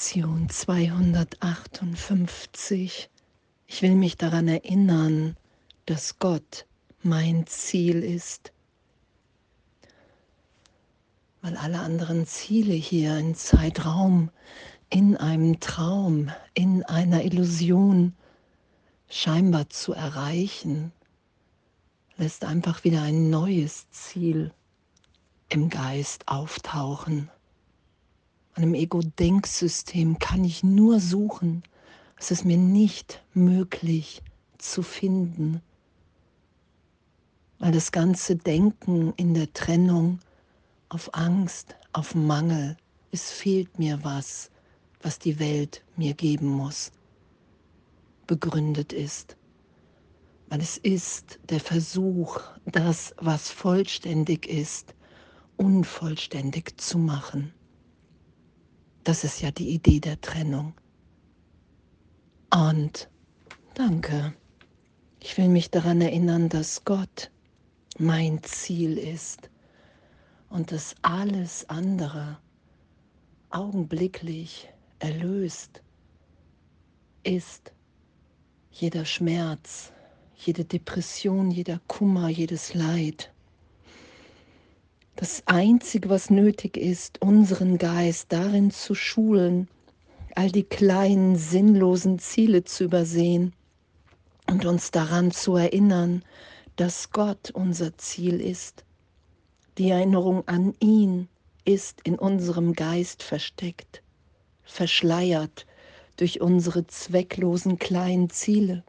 Lektion 258. Ich will mich daran erinnern, dass Gott mein Ziel ist. Weil alle anderen Ziele hier in Zeitraum, in einem Traum, in einer Illusion scheinbar zu erreichen, lässt einfach wieder ein neues Ziel im Geist auftauchen einem Ego-Denksystem kann ich nur suchen. Es ist mir nicht möglich zu finden, weil das ganze Denken in der Trennung auf Angst, auf Mangel, es fehlt mir was, was die Welt mir geben muss, begründet ist. Weil es ist der Versuch, das, was vollständig ist, unvollständig zu machen. Das ist ja die Idee der Trennung. Und danke. Ich will mich daran erinnern, dass Gott mein Ziel ist und dass alles andere augenblicklich erlöst ist. Jeder Schmerz, jede Depression, jeder Kummer, jedes Leid. Das Einzige, was nötig ist, unseren Geist darin zu schulen, all die kleinen, sinnlosen Ziele zu übersehen und uns daran zu erinnern, dass Gott unser Ziel ist. Die Erinnerung an ihn ist in unserem Geist versteckt, verschleiert durch unsere zwecklosen kleinen Ziele,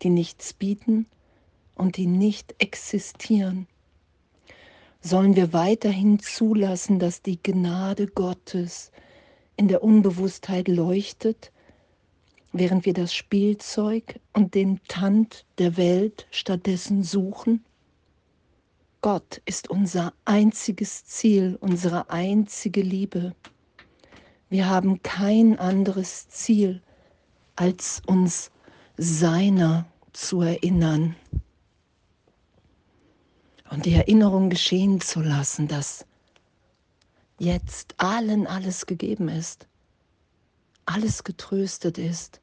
die nichts bieten und die nicht existieren sollen wir weiterhin zulassen, dass die Gnade Gottes in der Unbewusstheit leuchtet, während wir das Spielzeug und den Tand der Welt stattdessen suchen? Gott ist unser einziges Ziel, unsere einzige Liebe. Wir haben kein anderes Ziel, als uns seiner zu erinnern und die Erinnerung geschehen zu lassen, dass jetzt allen alles gegeben ist, alles getröstet ist,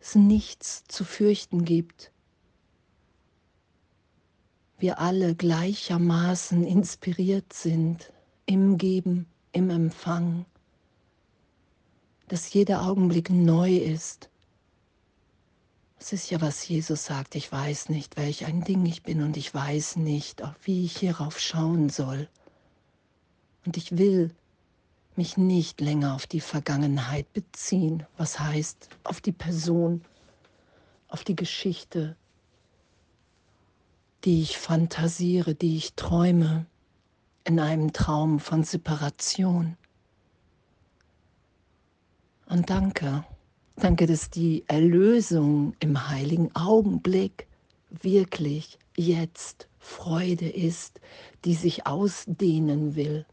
es nichts zu fürchten gibt. Wir alle gleichermaßen inspiriert sind im Geben, im Empfang, dass jeder Augenblick neu ist das ist ja, was Jesus sagt. Ich weiß nicht, welch ein Ding ich bin und ich weiß nicht, wie ich hierauf schauen soll. Und ich will mich nicht länger auf die Vergangenheit beziehen, was heißt auf die Person, auf die Geschichte, die ich fantasiere, die ich träume in einem Traum von Separation. Und danke. Danke, dass die Erlösung im heiligen Augenblick wirklich jetzt Freude ist, die sich ausdehnen will.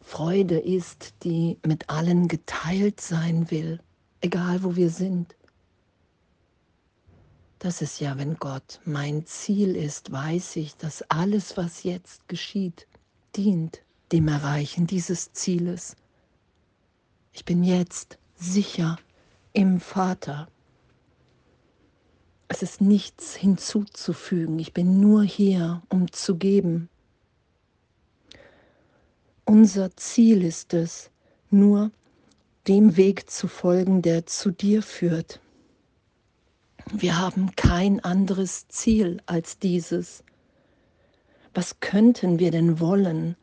Freude ist, die mit allen geteilt sein will, egal wo wir sind. Das ist ja, wenn Gott mein Ziel ist, weiß ich, dass alles, was jetzt geschieht, dient dem Erreichen dieses Zieles. Ich bin jetzt sicher im Vater. Es ist nichts hinzuzufügen. Ich bin nur hier, um zu geben. Unser Ziel ist es, nur dem Weg zu folgen, der zu dir führt. Wir haben kein anderes Ziel als dieses. Was könnten wir denn wollen,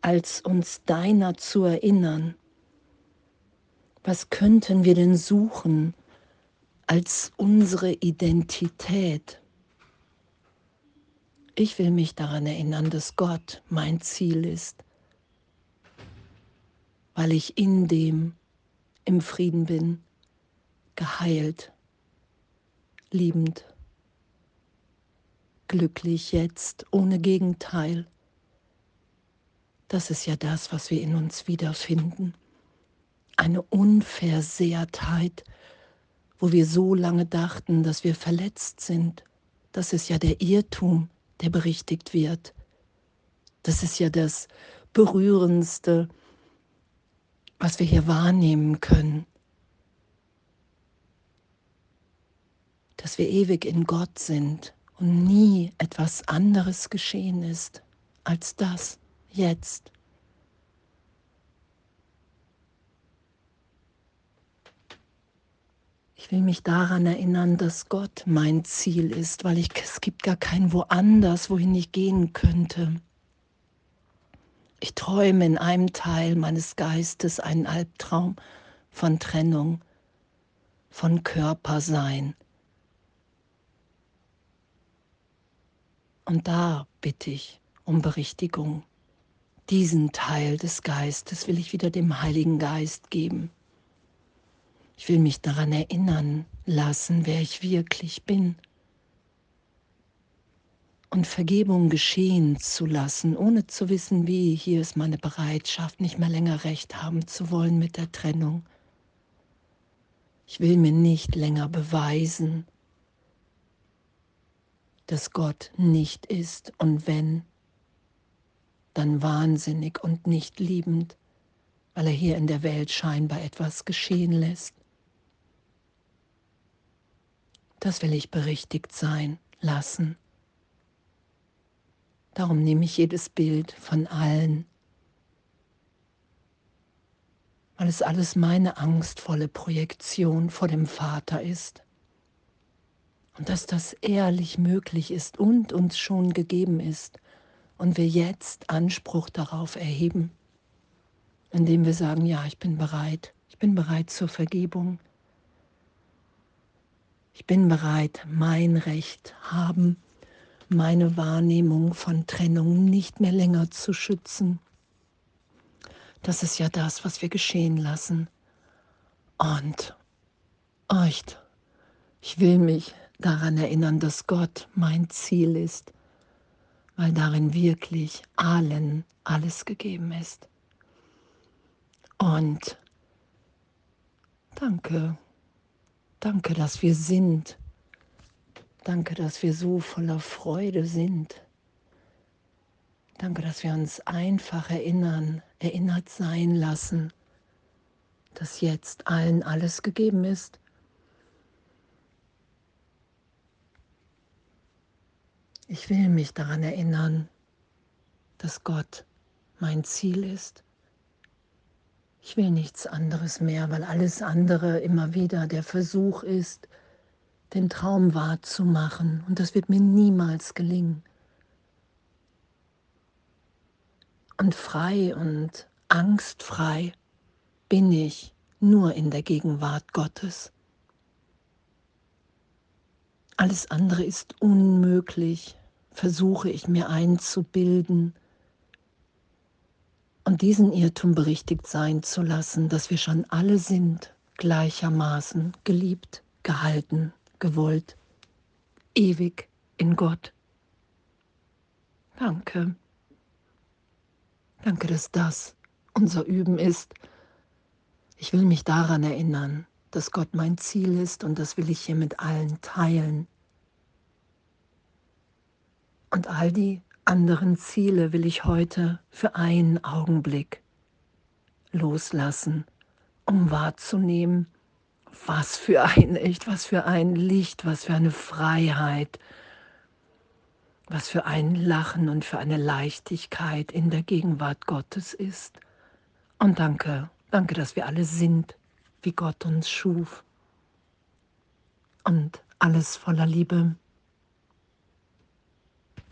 als uns deiner zu erinnern? Was könnten wir denn suchen als unsere Identität? Ich will mich daran erinnern, dass Gott mein Ziel ist, weil ich in dem im Frieden bin, geheilt, liebend, glücklich jetzt, ohne Gegenteil. Das ist ja das, was wir in uns wiederfinden eine Unversehrtheit, wo wir so lange dachten, dass wir verletzt sind. Das ist ja der Irrtum, der berichtigt wird. Das ist ja das Berührendste, was wir hier wahrnehmen können, dass wir ewig in Gott sind und nie etwas anderes geschehen ist als das jetzt. Ich will mich daran erinnern, dass Gott mein Ziel ist, weil ich, es gibt gar kein woanders, wohin ich gehen könnte. Ich träume in einem Teil meines Geistes einen Albtraum von Trennung, von Körpersein. Und da bitte ich um Berichtigung. Diesen Teil des Geistes will ich wieder dem Heiligen Geist geben. Ich will mich daran erinnern lassen, wer ich wirklich bin. Und Vergebung geschehen zu lassen, ohne zu wissen, wie. Hier ist meine Bereitschaft, nicht mehr länger recht haben zu wollen mit der Trennung. Ich will mir nicht länger beweisen, dass Gott nicht ist und wenn, dann wahnsinnig und nicht liebend, weil er hier in der Welt scheinbar etwas geschehen lässt. Das will ich berichtigt sein lassen. Darum nehme ich jedes Bild von allen, weil es alles meine angstvolle Projektion vor dem Vater ist. Und dass das ehrlich möglich ist und uns schon gegeben ist und wir jetzt Anspruch darauf erheben, indem wir sagen, ja, ich bin bereit, ich bin bereit zur Vergebung. Ich bin bereit, mein Recht haben, meine Wahrnehmung von Trennung nicht mehr länger zu schützen. Das ist ja das, was wir geschehen lassen. Und echt, ich will mich daran erinnern, dass Gott mein Ziel ist, weil darin wirklich allen alles gegeben ist. Und danke Danke, dass wir sind. Danke, dass wir so voller Freude sind. Danke, dass wir uns einfach erinnern, erinnert sein lassen, dass jetzt allen alles gegeben ist. Ich will mich daran erinnern, dass Gott mein Ziel ist ich will nichts anderes mehr, weil alles andere immer wieder der Versuch ist, den Traum wahrzumachen. Und das wird mir niemals gelingen. Und frei und angstfrei bin ich nur in der Gegenwart Gottes. Alles andere ist unmöglich, versuche ich mir einzubilden und diesen Irrtum berichtigt sein zu lassen, dass wir schon alle sind, gleichermaßen geliebt, gehalten, gewollt, ewig in Gott. Danke. Danke, dass das unser Üben ist. Ich will mich daran erinnern, dass Gott mein Ziel ist und das will ich hier mit allen teilen. Und all die anderen Ziele will ich heute für einen Augenblick loslassen, um wahrzunehmen, was für ein Echt, was für ein Licht, was für eine Freiheit, was für ein Lachen und für eine Leichtigkeit in der Gegenwart Gottes ist. Und danke, danke, dass wir alle sind, wie Gott uns schuf. Und alles voller Liebe.